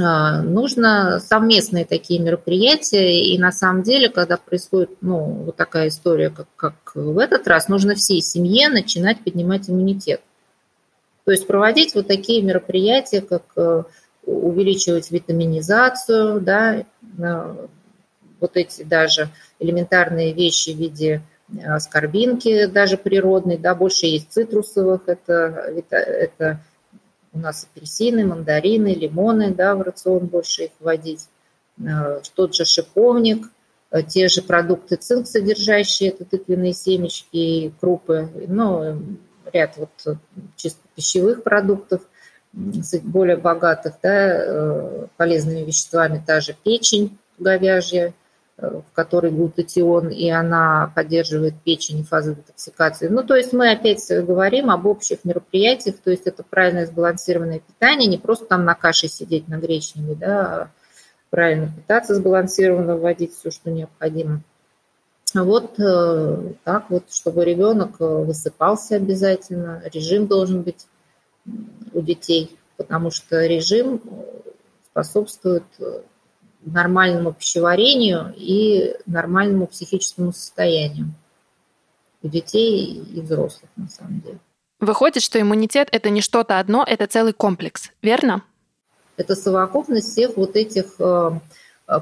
а, нужно совместные такие мероприятия, и на самом деле, когда происходит ну, вот такая история, как, как в этот раз, нужно всей семье начинать поднимать иммунитет. То есть проводить вот такие мероприятия, как э, увеличивать витаминизацию, да, вот эти даже элементарные вещи в виде э, скорбинки, даже природной, да, больше есть цитрусовых, это, это у нас апельсины, мандарины, лимоны, да, в рацион больше их вводить. Э, тот же шиповник, э, те же продукты цинк содержащие, это тыквенные семечки и крупы, ну, ряд вот э, чисто пищевых продуктов, более богатых, да, полезными веществами, та же печень говяжья, в которой глутатион, и она поддерживает печень и фазы детоксикации. Ну, то есть мы опять говорим об общих мероприятиях, то есть это правильное сбалансированное питание, не просто там на каше сидеть на гречневой, да, а правильно питаться сбалансированно, вводить все, что необходимо. Вот э, так вот, чтобы ребенок э, высыпался обязательно, режим должен быть у детей, потому что режим способствует нормальному пищеварению и нормальному психическому состоянию у детей и взрослых, на самом деле. Выходит, что иммунитет – это не что-то одно, это целый комплекс, верно? Это совокупность всех вот этих э,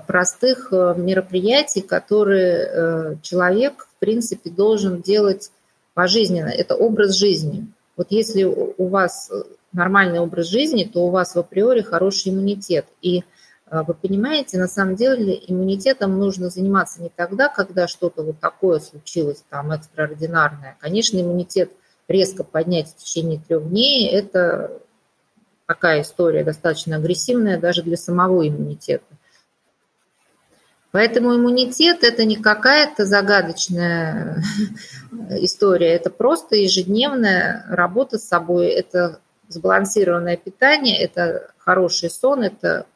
простых э, мероприятий, которые э, человек, в принципе, должен делать пожизненно. Это образ жизни. Вот если у вас нормальный образ жизни, то у вас в априори хороший иммунитет. И вы понимаете, на самом деле иммунитетом нужно заниматься не тогда, когда что-то вот такое случилось, там, экстраординарное. Конечно, иммунитет резко поднять в течение трех дней – это такая история достаточно агрессивная даже для самого иммунитета. Поэтому иммунитет – это не какая-то загадочная история, это просто ежедневная работа с собой, это сбалансированное питание, это хороший сон, это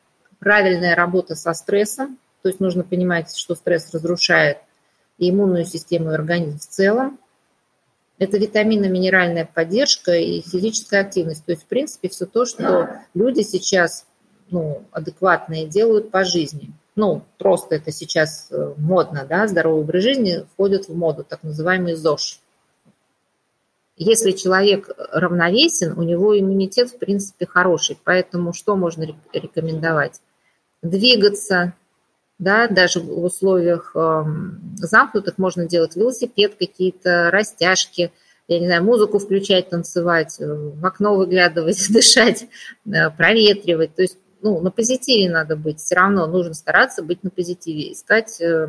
правильная работа со стрессом, то есть нужно понимать, что стресс разрушает и иммунную систему, и организм в целом. Это витаминно-минеральная поддержка и физическая активность. То есть, в принципе, все то, что люди сейчас ну, адекватные делают по жизни. Ну, просто это сейчас э, модно, да, здоровый образ жизни входит в моду, так называемый ЗОЖ. Если человек равновесен, у него иммунитет, в принципе, хороший. Поэтому что можно рекомендовать? двигаться, да, даже в условиях э, замкнутых можно делать велосипед, какие-то растяжки, я не знаю, музыку включать, танцевать, э, в окно выглядывать, (laughs) дышать, э, проветривать. То есть, ну, на позитиве надо быть. Все равно нужно стараться быть на позитиве, искать э,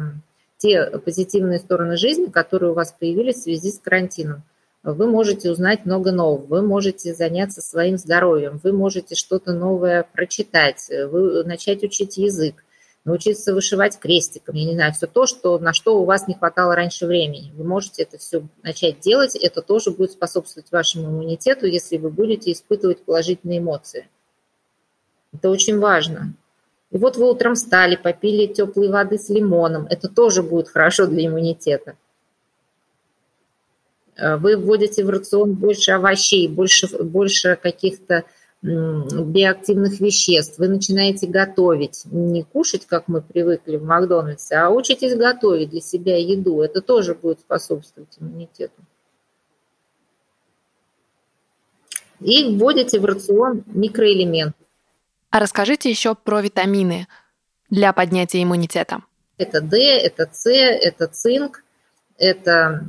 те позитивные стороны жизни, которые у вас появились в связи с карантином вы можете узнать много нового, вы можете заняться своим здоровьем, вы можете что-то новое прочитать, вы начать учить язык, научиться вышивать крестиком, я не знаю, все то, что, на что у вас не хватало раньше времени. Вы можете это все начать делать, это тоже будет способствовать вашему иммунитету, если вы будете испытывать положительные эмоции. Это очень важно. И вот вы утром встали, попили теплой воды с лимоном, это тоже будет хорошо для иммунитета. Э, вы вводите в рацион больше овощей, больше, больше каких-то биоактивных веществ, вы начинаете готовить, не кушать, как мы привыкли в Макдональдсе, а учитесь готовить для себя еду. Это тоже будет способствовать иммунитету. И вводите в рацион микроэлементы. А расскажите еще про витамины для поднятия иммунитета. Это D, это С, это цинк, это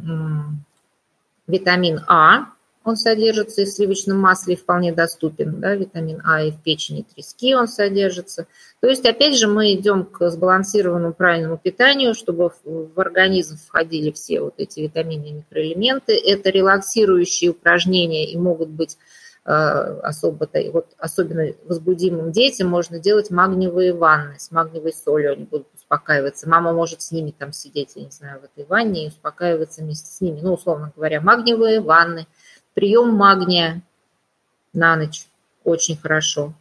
Витамин А, он содержится и в сливочном масле вполне доступен, да, витамин А и в печени трески он содержится. То есть, опять же, мы идем к сбалансированному правильному питанию, чтобы в организм входили все вот эти витамины и микроэлементы. Это релаксирующие упражнения и могут быть э, особо, вот, особенно возбудимым детям можно делать магниевые ванны с магниевой солью, они будут успокаиваться. Мама может с ними там сидеть, я не знаю, в этой ванне и успокаиваться вместе с ними. Ну, условно говоря, магниевые ванны, прием магния на ночь очень хорошо.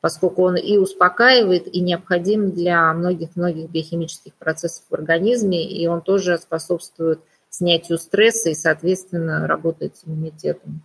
поскольку он и успокаивает, и необходим для многих-многих биохимических процессов в организме, и он тоже способствует снятию стресса и, соответственно, работает с иммунитетом.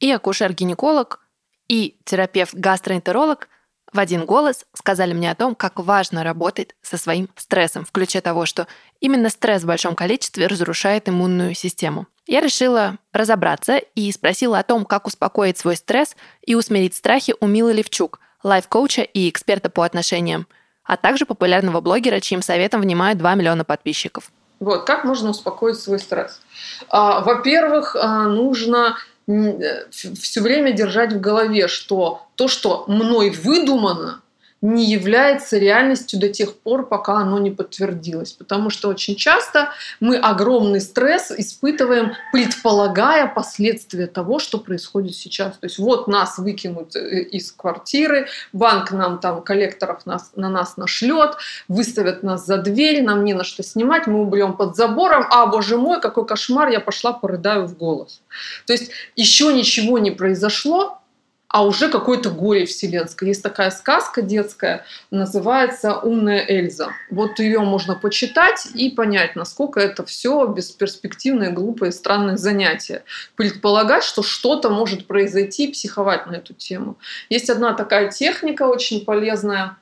И акушер-гинеколог, и терапевт-гастроэнтеролог в один голос сказали мне о том, как важно работать со своим стрессом, включая того, что именно стресс в большом количестве разрушает иммунную систему. Я решила разобраться и спросила о том, как успокоить свой стресс и усмирить страхи у Милы Левчук, лайф-коуча и эксперта по отношениям, а также популярного блогера, чьим советом внимают 2 миллиона подписчиков. Вот, как можно успокоить свой стресс? А, во-первых, а, нужно Э, все время держать в голове, что то, что мной выдумано, не является реальностью до тех пор, пока оно не подтвердилось. Потому что очень часто мы огромный стресс испытываем, предполагая последствия того, что происходит сейчас. То есть вот нас выкинут э, из квартиры, банк нам там коллекторов нас, на нас нашлет, выставят нас за дверь, нам не на что снимать, мы убьем под забором, а, боже мой, какой кошмар, я пошла порыдаю в голос. То есть еще ничего не произошло, а уже какое-то горе вселенское. Есть такая сказка детская, называется «Умная Эльза». Вот ее можно почитать и понять, насколько это все бесперспективное, глупое, странное занятие. Предполагать, что что-то может произойти, психовать на эту тему. Есть одна такая техника очень полезная,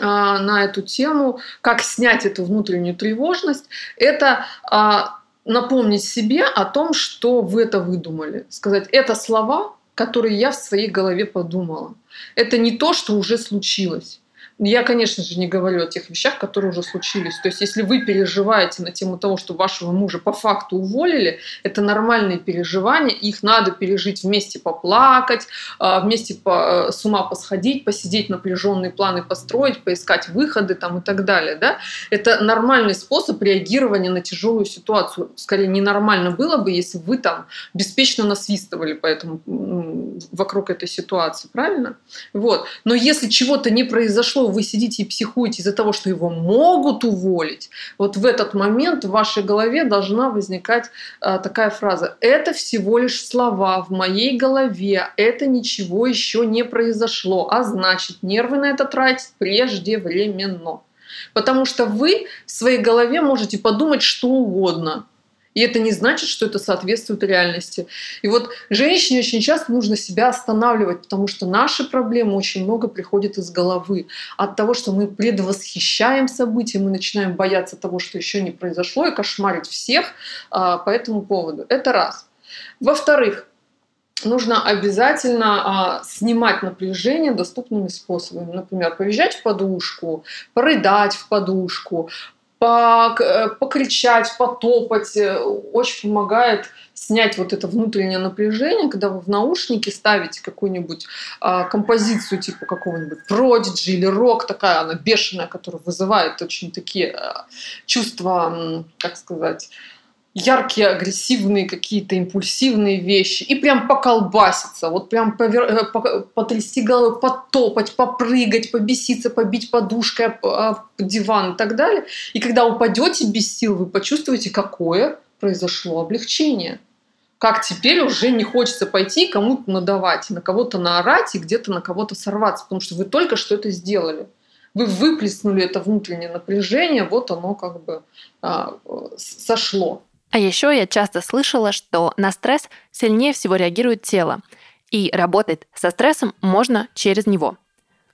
а, на эту тему, как снять эту внутреннюю тревожность, это а, напомнить себе о том, что вы это выдумали. Сказать, это слова, которые я в своей голове подумала. Это не то, что уже случилось. Я, конечно же, не говорю о тех вещах, которые уже случились. То есть, если вы переживаете на тему того, что вашего мужа по факту уволили, это нормальные переживания, их надо пережить вместе поплакать, а, вместе по, э, с ума посходить, посидеть напряженные планы построить, поискать выходы там и так далее. Да? Это нормальный способ реагирования на тяжелую ситуацию. Скорее, ненормально было бы, если бы вы там беспечно насвистывали поэтому, вокруг этой ситуации, правильно? Вот. Но если чего-то не произошло, вы сидите и психуете из-за того, что его могут уволить, вот в этот момент в вашей голове должна возникать а, такая фраза. Это всего лишь слова в моей голове, это ничего еще не произошло, а значит, нервы на это тратить преждевременно. Потому что вы в своей голове можете подумать что угодно – и это не значит, что это соответствует реальности. И вот женщине очень часто нужно себя останавливать, потому что наши проблемы очень много приходят из головы. От того, что мы предвосхищаем события, мы начинаем бояться того, что еще не произошло, и кошмарить всех а, по этому поводу. Это раз. Во-вторых, нужно обязательно а, снимать напряжение доступными способами. Например, повизжать в подушку, порыдать в подушку, покричать, потопать. Э, очень помогает снять вот это внутреннее напряжение, когда вы в наушники ставите какую-нибудь а, композицию типа какого-нибудь продиджи или рок, такая она бешеная, которая вызывает очень такие а, чувства, как сказать, яркие, агрессивные какие-то импульсивные вещи и прям поколбаситься, вот прям повер... Э, потрясти головой, потопать, попрыгать, побеситься, побить подушкой об диван и так далее. И когда упадете без сил, вы почувствуете, какое произошло облегчение. Как теперь уже не хочется пойти кому-то надавать, на кого-то наорать и где-то на кого-то сорваться, потому что вы только что это сделали вы выплеснули это внутреннее напряжение, вот оно как бы а, сошло. А еще я часто слышала, что на стресс сильнее всего реагирует тело, и работать со стрессом можно через него.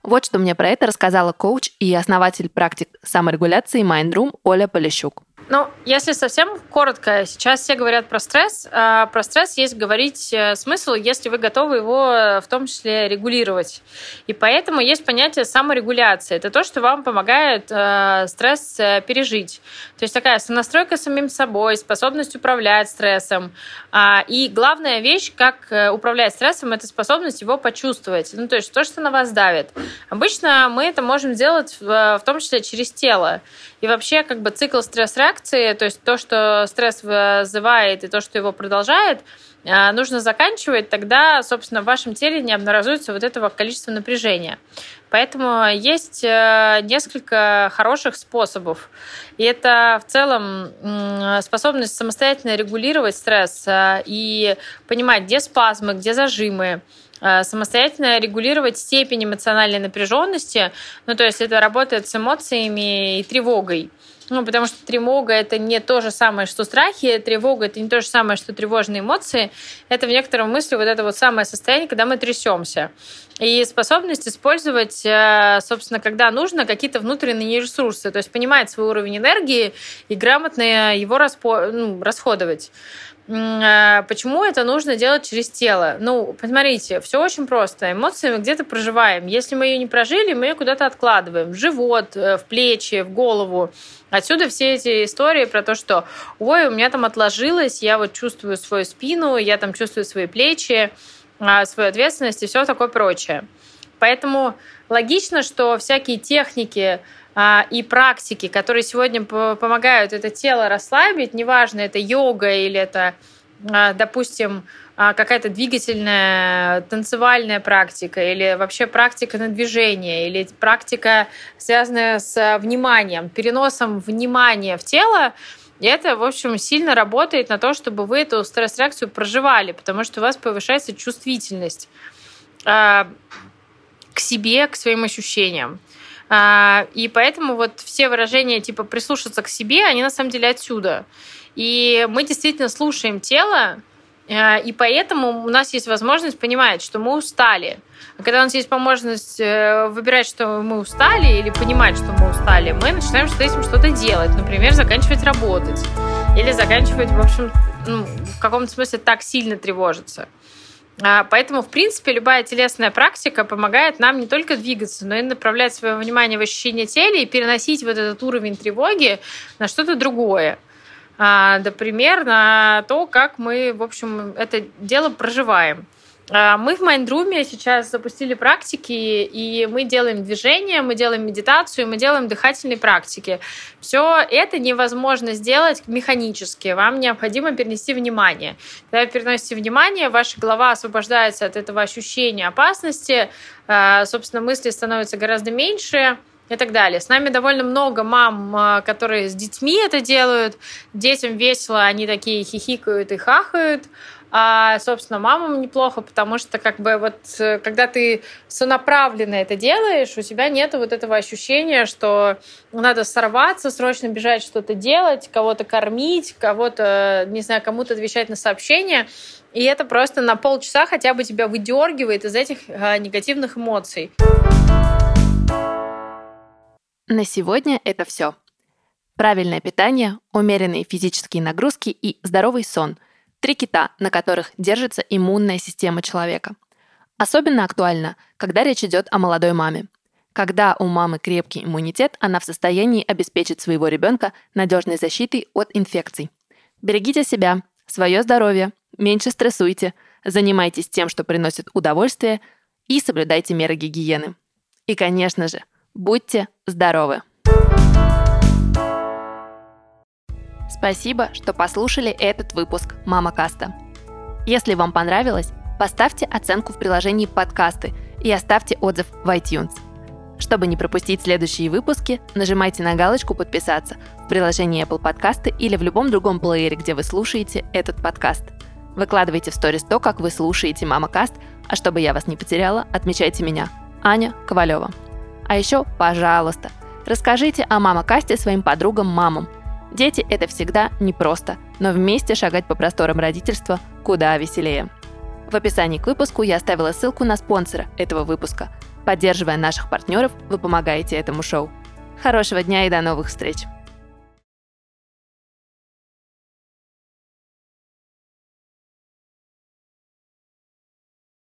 Вот что мне про это рассказала коуч и основатель практик саморегуляции Mindroom Оля Полищук. Ну, если совсем коротко, сейчас все говорят про стресс. А про стресс есть говорить э, смысл, если вы готовы его э, в том числе регулировать. И поэтому есть понятие саморегуляции. Это то, что вам помогает э, стресс э, пережить. То есть такая сонастройка с самим собой, способность управлять стрессом. А, и главная вещь, как управлять стрессом, это способность его почувствовать. Ну, то есть то, что на вас давит. Обычно мы это можем сделать в, в том числе через тело. И вообще как бы цикл стресс-реакции, то есть то, что стресс вызывает и то, что его продолжает, а, нужно заканчивать, тогда, собственно, в вашем теле не обнаружится вот этого количества напряжения. Поэтому есть э, несколько хороших способов. И это в целом способность самостоятельно регулировать стресс э, и понимать, где спазмы, где зажимы, Э, самостоятельно регулировать степень эмоциональной напряженности. Ну, то есть это работает с эмоциями и тревогой. Ну, потому что тревога это не то же самое, что страхи, тревога это не то же самое, что тревожные эмоции. Это в некотором смысле вот это вот самое состояние, когда мы трясемся. И способность использовать, э, собственно, когда нужно, какие-то внутренние ресурсы, то есть понимать свой уровень энергии и грамотно его распо... ну, расходовать. А, почему это нужно делать через тело? Ну, посмотрите, все очень просто. Эмоции мы где-то проживаем. Если мы ее не прожили, мы ее куда-то откладываем. В живот, э, в плечи, в голову. Отсюда все эти истории про то, что ой, у меня там отложилось, я вот чувствую свою спину, я там чувствую свои плечи, а, свою ответственность и все такое прочее. Поэтому логично, что всякие техники, и практики, которые сегодня помогают это тело расслабить, неважно, это йога или это, а, допустим, а, какая-то двигательная, танцевальная практика, или вообще практика на движение, или практика, связанная с вниманием, переносом внимания в тело, и это, в общем, сильно работает на то, чтобы вы эту стресс-реакцию проживали, потому что у вас повышается чувствительность к себе, к своим ощущениям. А, и поэтому вот все выражения типа прислушаться к себе, они на самом деле отсюда. И мы действительно слушаем тело, э, и поэтому у нас есть возможность понимать, что мы устали. А когда у нас есть возможность э, выбирать, что мы устали, или понимать, что мы устали, мы начинаем с этим что-то делать. Например, заканчивать работать. Или заканчивать, в общем, ну, в каком-то смысле так сильно тревожиться. А, поэтому, в принципе, любая телесная практика помогает нам не только двигаться, но и направлять свое внимание в ощущение тела и переносить вот этот уровень тревоги на что-то другое. А, например, на то, как мы, в общем, это дело проживаем. А, мы в Майндруме сейчас запустили практики, и мы делаем движение, мы делаем медитацию, мы делаем дыхательные практики. Все это невозможно сделать механически. Вам необходимо перенести внимание. Когда вы переносите внимание, ваша голова освобождается от этого ощущения опасности, а, собственно, мысли становятся гораздо меньше, и так далее. С нами довольно много мам, а, которые с детьми это делают. Детям весело, они такие хихикают и хахают а, собственно, мамам неплохо, потому что как бы вот э, когда ты сонаправленно это делаешь, у тебя нет вот этого ощущения, что надо сорваться, срочно бежать что-то делать, кого-то кормить, кого-то, не знаю, кому-то отвечать на сообщения. И это просто на полчаса хотя бы тебя выдергивает из этих а, негативных эмоций. На сегодня это все. Правильное питание, умеренные физические нагрузки и здоровый сон – Три кита, на которых держится иммунная система человека. Особенно актуально, когда речь идет о молодой маме. Когда у мамы крепкий иммунитет, она в состоянии обеспечить своего ребенка надежной защитой от инфекций. Берегите себя, свое здоровье, меньше стрессуйте, занимайтесь тем, что приносит удовольствие, и соблюдайте меры гигиены. И, конечно же, будьте здоровы! Спасибо, что послушали этот выпуск Мама Каста. Если вам понравилось, поставьте оценку в приложении подкасты и оставьте отзыв в iTunes. Чтобы не пропустить следующие выпуски, нажимайте на галочку «Подписаться» в приложении Apple Подкасты или в любом другом плеере, где вы слушаете этот подкаст. Выкладывайте в сторис то, как вы слушаете Мама Каст, а чтобы я вас не потеряла, отмечайте меня, Аня Ковалева. А еще, пожалуйста, расскажите о Мама Касте своим подругам-мамам – Дети – это всегда непросто, но вместе шагать по просторам родительства куда веселее. В описании к выпуску я оставила ссылку на спонсора этого выпуска. Поддерживая наших партнеров, вы помогаете этому шоу. Хорошего дня и до новых встреч!